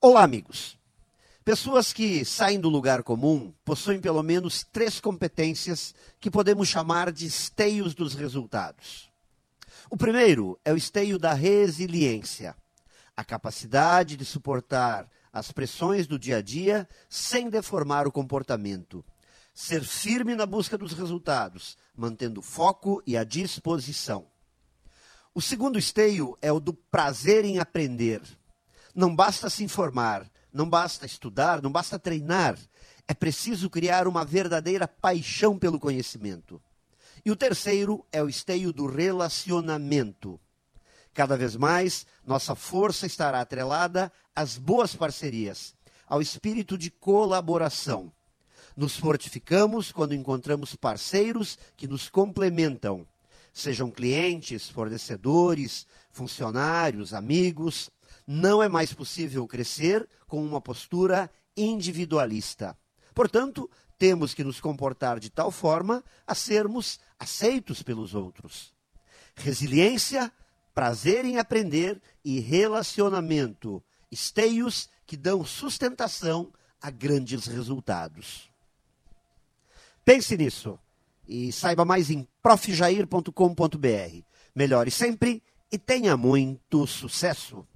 Olá, amigos. Pessoas que saem do lugar comum possuem pelo menos três competências que podemos chamar de esteios dos resultados. O primeiro é o esteio da resiliência, a capacidade de suportar as pressões do dia a dia sem deformar o comportamento. Ser firme na busca dos resultados, mantendo foco e a disposição. O segundo esteio é o do prazer em aprender. Não basta se informar, não basta estudar, não basta treinar. É preciso criar uma verdadeira paixão pelo conhecimento. E o terceiro é o esteio do relacionamento. Cada vez mais, nossa força estará atrelada às boas parcerias, ao espírito de colaboração. Nos fortificamos quando encontramos parceiros que nos complementam, sejam clientes, fornecedores, funcionários, amigos. Não é mais possível crescer com uma postura individualista. Portanto, temos que nos comportar de tal forma a sermos aceitos pelos outros. Resiliência, prazer em aprender e relacionamento, esteios que dão sustentação a grandes resultados. Pense nisso e saiba mais em profjair.com.br. Melhore sempre e tenha muito sucesso!